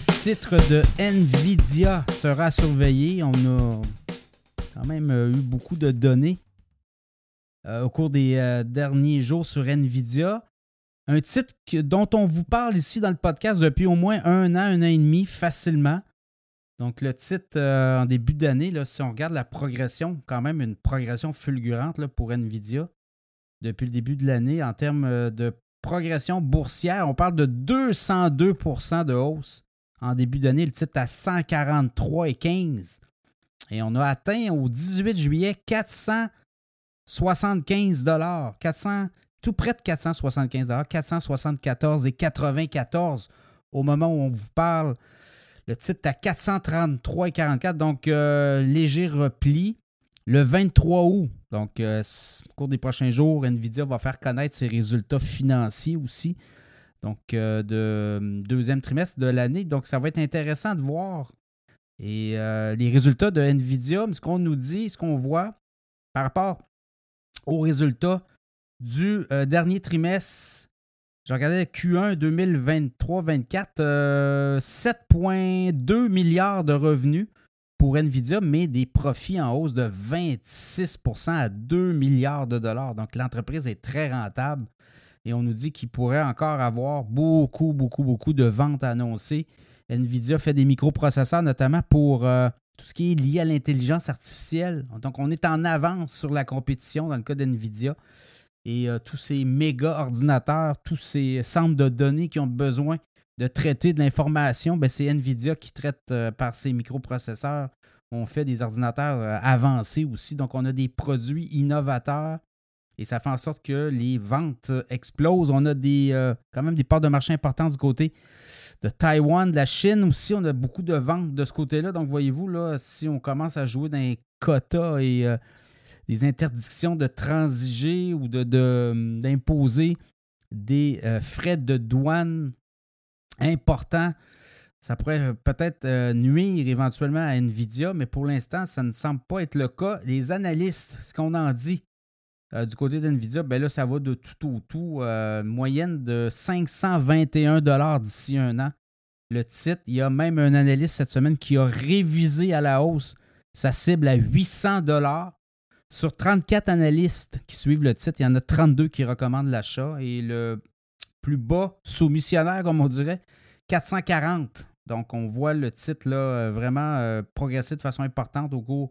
titre de Nvidia sera surveillé. On a quand même euh, eu beaucoup de données euh, au cours des euh, derniers jours sur Nvidia. Un titre dont on vous parle ici dans le podcast depuis au moins un an, un an et demi, facilement. Donc, le titre en début d'année, si on regarde la progression, quand même une progression fulgurante pour Nvidia depuis le début de l'année en termes de progression boursière. On parle de 202% de hausse en début d'année. Le titre à 143,15. Et on a atteint au 18 juillet 475 400, tout près de 475 474,94 au moment où on vous parle. Le titre à 433,44, donc euh, léger repli. Le 23 août, donc euh, au cours des prochains jours, Nvidia va faire connaître ses résultats financiers aussi, donc euh, de deuxième trimestre de l'année. Donc ça va être intéressant de voir et euh, les résultats de Nvidia, ce qu'on nous dit, ce qu'on voit par rapport aux résultats du dernier trimestre. Je regardais Q1 2023-24, 7,2 milliards de revenus pour Nvidia, mais des profits en hausse de 26% à 2 milliards de dollars. Donc l'entreprise est très rentable et on nous dit qu'il pourrait encore avoir beaucoup, beaucoup, beaucoup de ventes annoncées. Nvidia fait des microprocesseurs notamment pour euh, tout ce qui est lié à l'intelligence artificielle. Donc on est en avance sur la compétition dans le cas d'Nvidia. Et euh, tous ces méga ordinateurs, tous ces centres de données qui ont besoin de traiter de l'information, ben c'est NVIDIA qui traite euh, par ses microprocesseurs. On fait des ordinateurs avancés aussi. Donc, on a des produits innovateurs et ça fait en sorte que les ventes euh, explosent. On a des, quand même des parts de marché importantes du côté de Taïwan, de la Chine aussi. On a beaucoup de ventes de ce côté-là. Donc, voyez-vous, là, si on commence à jouer dans les quotas et des interdictions de transiger ou d'imposer de, des frais de douane important. Ça pourrait peut-être euh, nuire éventuellement à Nvidia, mais pour l'instant, ça ne semble pas être le cas. Les analystes, ce qu'on en dit euh, du côté d'Nvidia, ben là, ça va de tout au tout. Euh, moyenne de 521 d'ici un an. Le titre, il y a même un analyste cette semaine qui a révisé à la hausse sa cible à 800 Sur 34 analystes qui suivent le titre, il y en a 32 qui recommandent l'achat et le plus bas soumissionnaire, comme on dirait, 440. Donc, on voit le titre là, euh, vraiment progresser de façon importante au cours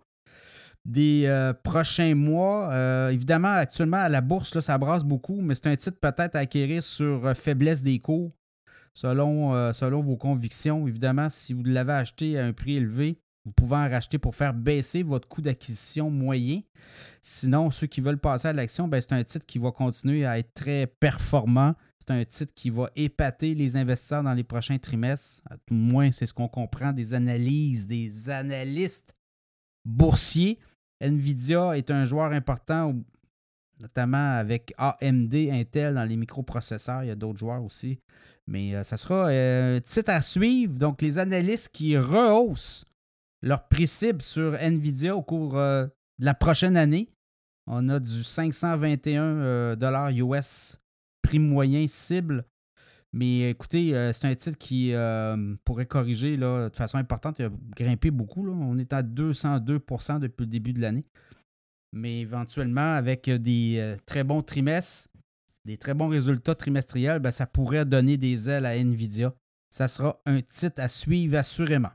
des euh, prochains mois. évidemment, actuellement, à la bourse, là, ça brasse beaucoup, mais c'est un titre peut-être à acquérir sur faiblesse des cours, selon, selon vos convictions. Évidemment, si vous l'avez acheté à un prix élevé, vous pouvez en racheter pour faire baisser votre coût d'acquisition moyen. Sinon, ceux qui veulent passer à l'action, ben, c'est un titre qui va continuer à être très performant c'est un titre qui va épater les investisseurs dans les prochains trimestres. À tout moins, c'est ce qu'on comprend des analyses, des analystes boursiers. Nvidia est un joueur important, notamment avec AMD, Intel dans les microprocesseurs. Il y a d'autres joueurs aussi. Mais euh, ça sera euh, un titre à suivre. Donc, les analystes qui rehaussent leur prix cible sur Nvidia au cours euh, de la prochaine année. On a du 521 US prix moyen cible. Mais écoutez, euh, c'est un titre qui euh, pourrait corriger là, de façon importante. Il a grimpé beaucoup. On est à 202% depuis le début de l'année. Mais éventuellement, avec des euh, très bons trimestres, des très bons résultats trimestriels, ben, ça pourrait donner des ailes à Nvidia. Ça sera un titre à suivre assurément.